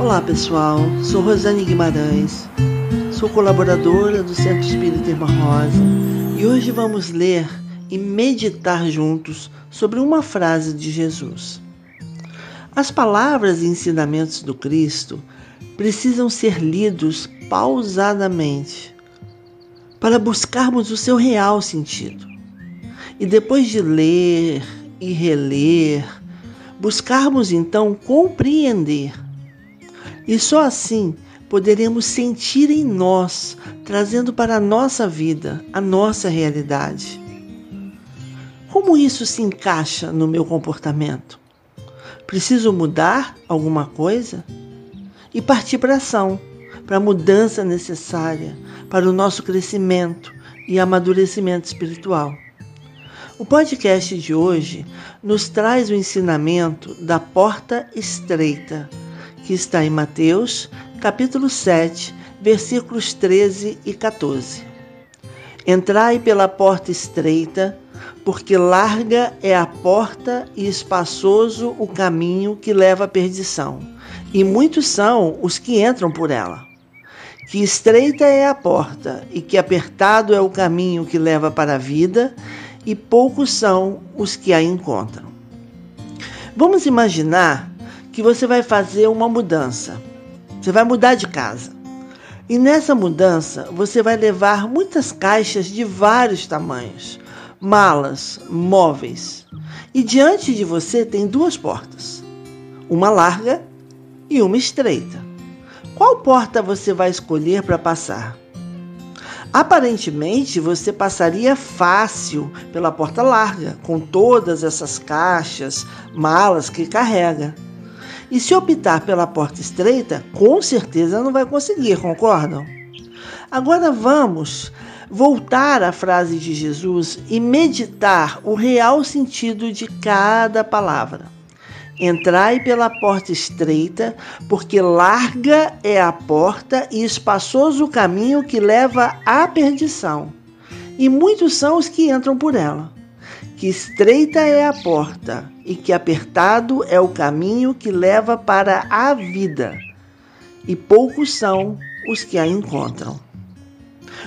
Olá pessoal, sou Rosane Guimarães, sou colaboradora do Centro Espírita Irmã Rosa e hoje vamos ler e meditar juntos sobre uma frase de Jesus. As palavras e ensinamentos do Cristo precisam ser lidos pausadamente para buscarmos o seu real sentido. E depois de ler e reler, buscarmos então compreender. E só assim poderemos sentir em nós, trazendo para a nossa vida, a nossa realidade. Como isso se encaixa no meu comportamento? Preciso mudar alguma coisa? E partir para ação, para a mudança necessária, para o nosso crescimento e amadurecimento espiritual. O podcast de hoje nos traz o ensinamento da porta estreita, que está em Mateus, capítulo 7, versículos 13 e 14. Entrai pela porta estreita, porque larga é a porta e espaçoso o caminho que leva à perdição, e muitos são os que entram por ela. Que estreita é a porta e que apertado é o caminho que leva para a vida, e poucos são os que a encontram. Vamos imaginar que você vai fazer uma mudança. Você vai mudar de casa. E nessa mudança você vai levar muitas caixas de vários tamanhos, malas, móveis. E diante de você tem duas portas, uma larga e uma estreita. Qual porta você vai escolher para passar? Aparentemente, você passaria fácil pela porta larga, com todas essas caixas, malas que carrega. E se optar pela porta estreita, com certeza não vai conseguir, concordam? Agora vamos voltar à frase de Jesus e meditar o real sentido de cada palavra. Entrai pela porta estreita, porque larga é a porta e espaçoso o caminho que leva à perdição, e muitos são os que entram por ela. Que estreita é a porta e que apertado é o caminho que leva para a vida, e poucos são os que a encontram.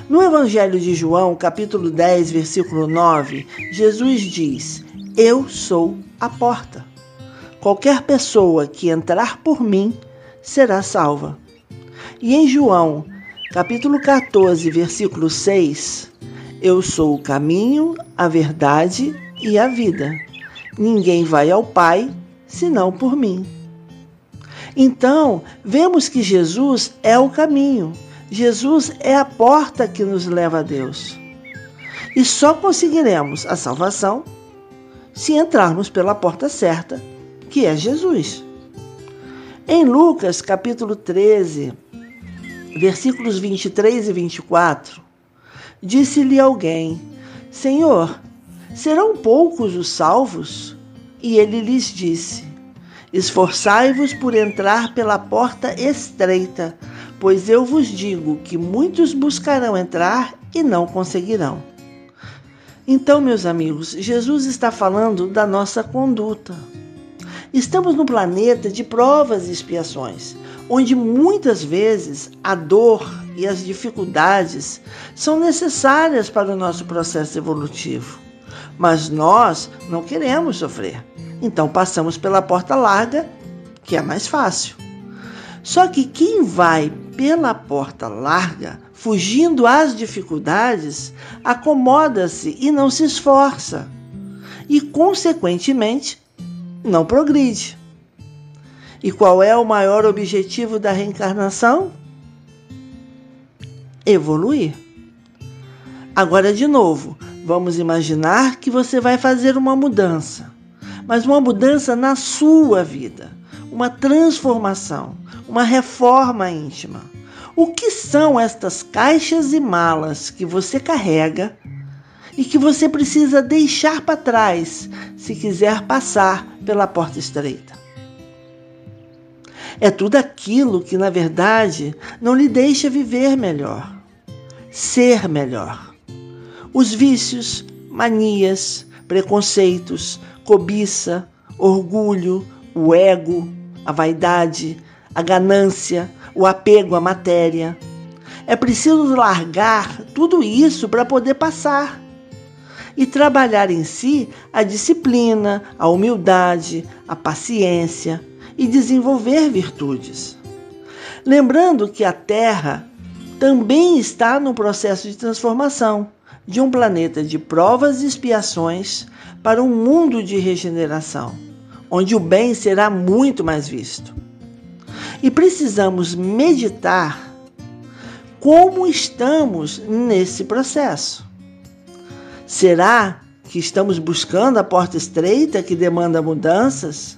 No Evangelho de João, capítulo 10, versículo 9, Jesus diz: Eu sou a porta. Qualquer pessoa que entrar por mim será salva. E em João, capítulo 14, versículo 6, eu sou o caminho, a verdade e a vida. Ninguém vai ao Pai senão por mim. Então, vemos que Jesus é o caminho. Jesus é a porta que nos leva a Deus. E só conseguiremos a salvação se entrarmos pela porta certa, que é Jesus. Em Lucas capítulo 13, versículos 23 e 24, disse-lhe alguém: Senhor, serão poucos os salvos? E ele lhes disse: Esforçai-vos por entrar pela porta estreita, pois eu vos digo que muitos buscarão entrar e não conseguirão. Então, meus amigos, Jesus está falando da nossa conduta. Estamos num planeta de provas e expiações, onde muitas vezes a dor e as dificuldades são necessárias para o nosso processo evolutivo. Mas nós não queremos sofrer, então passamos pela porta larga, que é mais fácil. Só que quem vai pela porta larga, fugindo às dificuldades, acomoda-se e não se esforça. E, consequentemente, não progride. E qual é o maior objetivo da reencarnação? Evoluir. Agora, de novo, vamos imaginar que você vai fazer uma mudança, mas uma mudança na sua vida, uma transformação, uma reforma íntima. O que são estas caixas e malas que você carrega e que você precisa deixar para trás se quiser passar pela porta estreita. É tudo aquilo que, na verdade, não lhe deixa viver melhor, ser melhor. Os vícios, manias, preconceitos, cobiça, orgulho, o ego, a vaidade, a ganância, o apego à matéria. É preciso largar tudo isso para poder passar e trabalhar em si a disciplina, a humildade, a paciência e desenvolver virtudes. Lembrando que a Terra também está no processo de transformação de um planeta de provas e expiações para um mundo de regeneração, onde o bem será muito mais visto. E precisamos meditar como estamos nesse processo. Será que estamos buscando a porta estreita que demanda mudanças?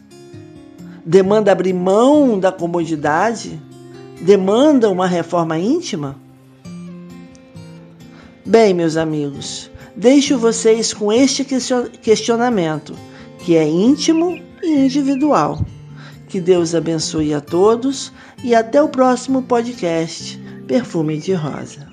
Demanda abrir mão da comodidade? Demanda uma reforma íntima? Bem, meus amigos, deixo vocês com este questionamento, que é íntimo e individual. Que Deus abençoe a todos e até o próximo podcast Perfume de Rosa.